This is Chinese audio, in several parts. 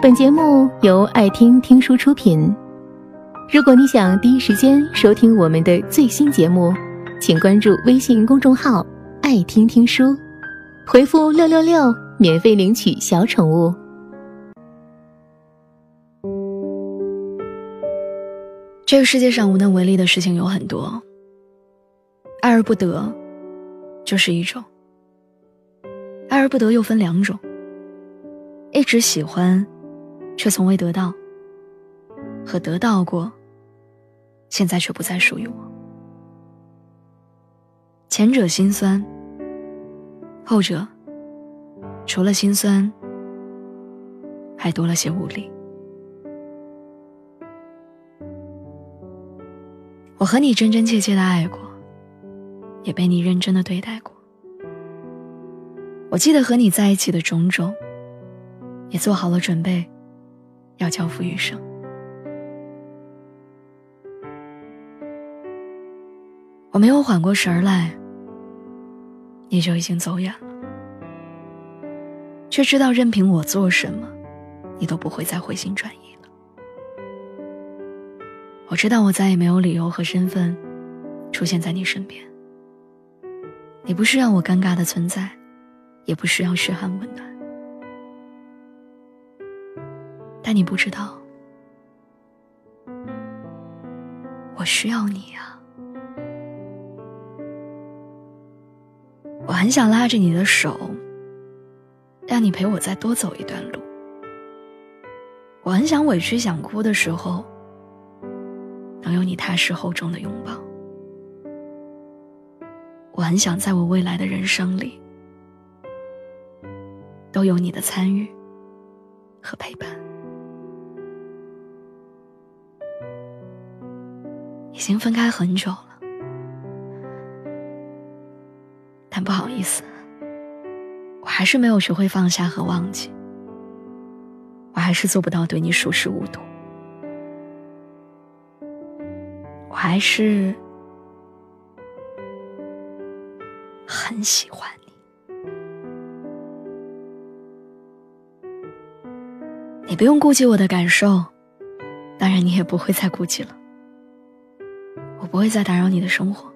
本节目由爱听听书出品。如果你想第一时间收听我们的最新节目，请关注微信公众号“爱听听书”，回复“六六六”免费领取小宠物。这个世界上无能为力的事情有很多，爱而不得就是一种。爱而不得又分两种，一直喜欢，却从未得到，和得到过，现在却不再属于我。前者心酸，后者除了心酸，还多了些无力。我和你真真切切的爱过，也被你认真的对待过。我记得和你在一起的种种，也做好了准备，要交付余生。我没有缓过神来，你就已经走远了，却知道任凭我做什么，你都不会再回心转意了。我知道我再也没有理由和身份出现在你身边。你不是让我尴尬的存在，也不需要嘘寒问暖。但你不知道，我需要你呀。我很想拉着你的手，让你陪我再多走一段路。我很想委屈想哭的时候。能有你踏实厚重的拥抱，我很想在我未来的人生里，都有你的参与和陪伴。已经分开很久了，但不好意思，我还是没有学会放下和忘记，我还是做不到对你熟视无睹。我还是很喜欢你，你不用顾及我的感受，当然你也不会再顾及了。我不会再打扰你的生活。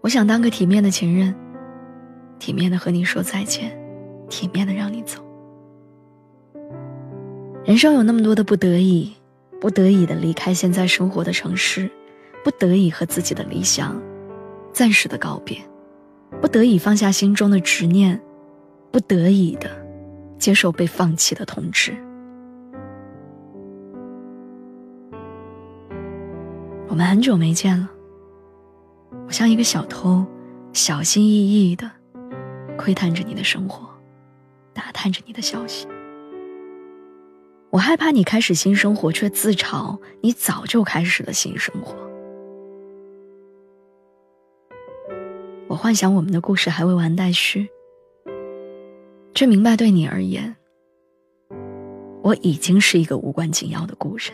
我想当个体面的情人，体面的和你说再见，体面的让你走。人生有那么多的不得已。不得已的离开现在生活的城市，不得已和自己的理想暂时的告别，不得已放下心中的执念，不得已的接受被放弃的通知。我们很久没见了，我像一个小偷，小心翼翼的窥探着你的生活，打探着你的消息。我害怕你开始新生活，却自嘲你早就开始了新生活。我幻想我们的故事还未完待续，却明白对你而言，我已经是一个无关紧要的故人。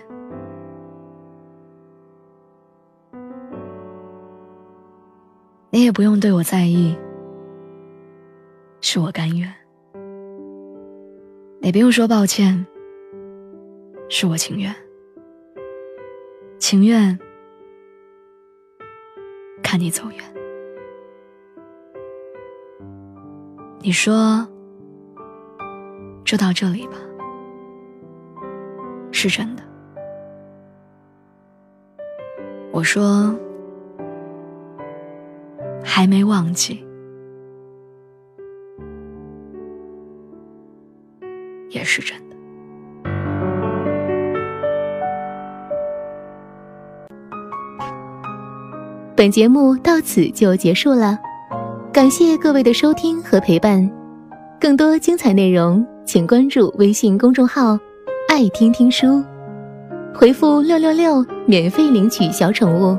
你也不用对我在意，是我甘愿。你不用说抱歉。是我情愿，情愿看你走远。你说就到这里吧，是真的。我说还没忘记，也是真的。本节目到此就结束了，感谢各位的收听和陪伴。更多精彩内容，请关注微信公众号“爱听听书”，回复“六六六”免费领取小宠物。